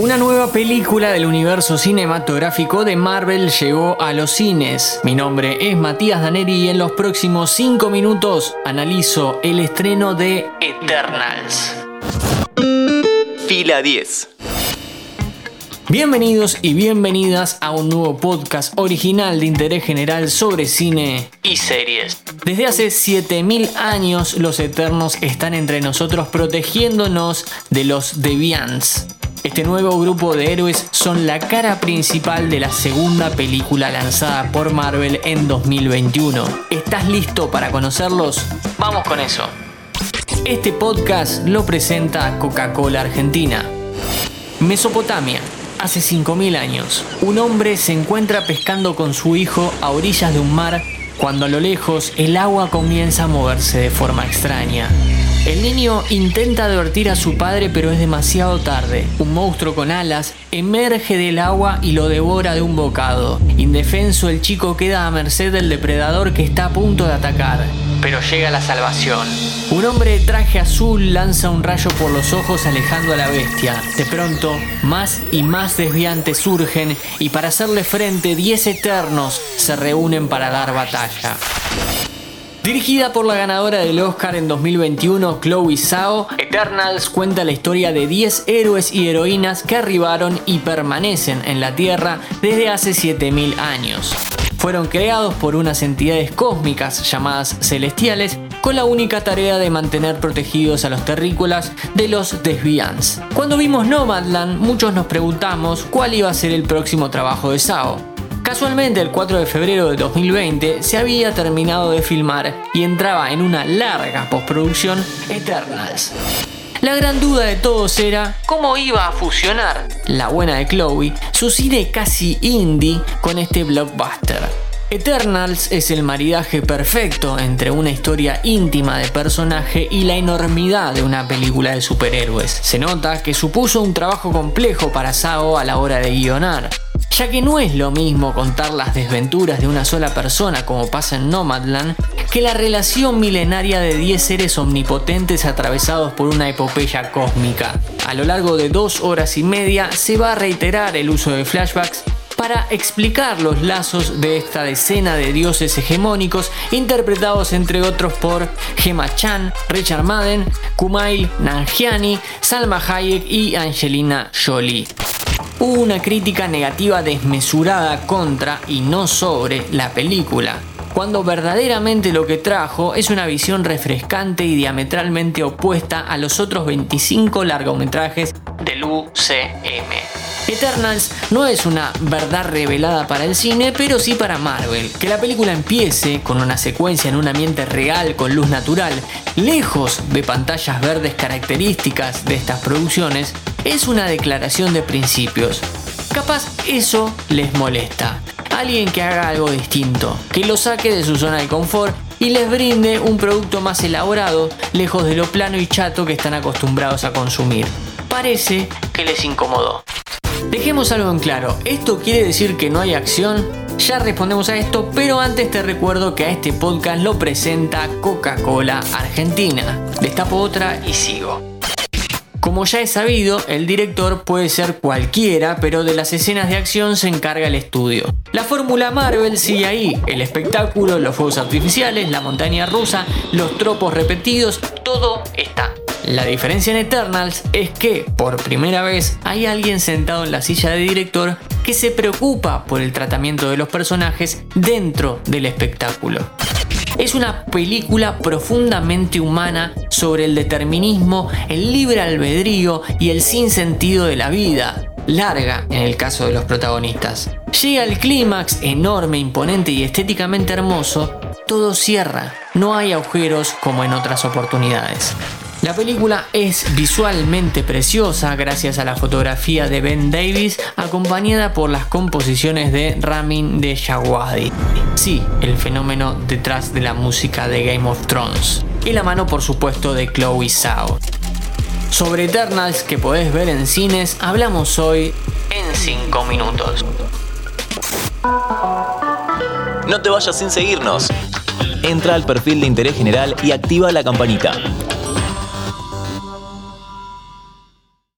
Una nueva película del universo cinematográfico de Marvel llegó a los cines. Mi nombre es Matías Daneri y en los próximos 5 minutos analizo el estreno de Eternals. Fila 10. Bienvenidos y bienvenidas a un nuevo podcast original de interés general sobre cine y series. Desde hace 7000 años los Eternos están entre nosotros protegiéndonos de los Deviants este nuevo grupo de héroes son la cara principal de la segunda película lanzada por Marvel en 2021. ¿Estás listo para conocerlos? Vamos con eso. Este podcast lo presenta Coca-Cola Argentina. Mesopotamia. Hace 5.000 años, un hombre se encuentra pescando con su hijo a orillas de un mar cuando a lo lejos el agua comienza a moverse de forma extraña. El niño intenta advertir a su padre pero es demasiado tarde. Un monstruo con alas emerge del agua y lo devora de un bocado. Indefenso el chico queda a merced del depredador que está a punto de atacar. Pero llega la salvación. Un hombre de traje azul lanza un rayo por los ojos alejando a la bestia. De pronto, más y más desviantes surgen y para hacerle frente 10 eternos se reúnen para dar batalla. Dirigida por la ganadora del Oscar en 2021, Chloe Zhao, Eternals cuenta la historia de 10 héroes y heroínas que arribaron y permanecen en la Tierra desde hace 7000 años. Fueron creados por unas entidades cósmicas llamadas celestiales con la única tarea de mantener protegidos a los terrícolas de los Desviants. Cuando vimos Nomadland, muchos nos preguntamos cuál iba a ser el próximo trabajo de Zhao. Casualmente el 4 de febrero de 2020 se había terminado de filmar y entraba en una larga postproducción Eternals. La gran duda de todos era cómo iba a fusionar la buena de Chloe, su cine casi indie, con este blockbuster. Eternals es el maridaje perfecto entre una historia íntima de personaje y la enormidad de una película de superhéroes. Se nota que supuso un trabajo complejo para Sao a la hora de guionar ya que no es lo mismo contar las desventuras de una sola persona como pasa en Nomadland, que la relación milenaria de 10 seres omnipotentes atravesados por una epopeya cósmica. A lo largo de dos horas y media se va a reiterar el uso de flashbacks para explicar los lazos de esta decena de dioses hegemónicos interpretados entre otros por Gemma Chan, Richard Madden, Kumail Nanjiani, Salma Hayek y Angelina Jolie hubo una crítica negativa desmesurada contra y no sobre la película, cuando verdaderamente lo que trajo es una visión refrescante y diametralmente opuesta a los otros 25 largometrajes del UCM. Eternals no es una verdad revelada para el cine, pero sí para Marvel. Que la película empiece con una secuencia en un ambiente real con luz natural, lejos de pantallas verdes características de estas producciones, es una declaración de principios. Capaz eso les molesta. Alguien que haga algo distinto, que lo saque de su zona de confort y les brinde un producto más elaborado, lejos de lo plano y chato que están acostumbrados a consumir. Parece que les incomodó. Dejemos algo en claro, ¿esto quiere decir que no hay acción? Ya respondemos a esto, pero antes te recuerdo que a este podcast lo presenta Coca-Cola Argentina. Destapo otra y sigo. Como ya he sabido, el director puede ser cualquiera, pero de las escenas de acción se encarga el estudio. La fórmula Marvel sigue ahí, el espectáculo, los fuegos artificiales, la montaña rusa, los tropos repetidos, todo está. La diferencia en Eternals es que, por primera vez, hay alguien sentado en la silla de director que se preocupa por el tratamiento de los personajes dentro del espectáculo. Es una película profundamente humana sobre el determinismo, el libre albedrío y el sinsentido de la vida, larga en el caso de los protagonistas. Llega el clímax enorme, imponente y estéticamente hermoso, todo cierra, no hay agujeros como en otras oportunidades. La película es visualmente preciosa gracias a la fotografía de Ben Davis acompañada por las composiciones de Ramin de Jawadi. Sí, el fenómeno detrás de la música de Game of Thrones. Y la mano por supuesto de Chloe Zhao. Sobre Eternals que podés ver en cines hablamos hoy en 5 minutos. No te vayas sin seguirnos. Entra al perfil de interés general y activa la campanita.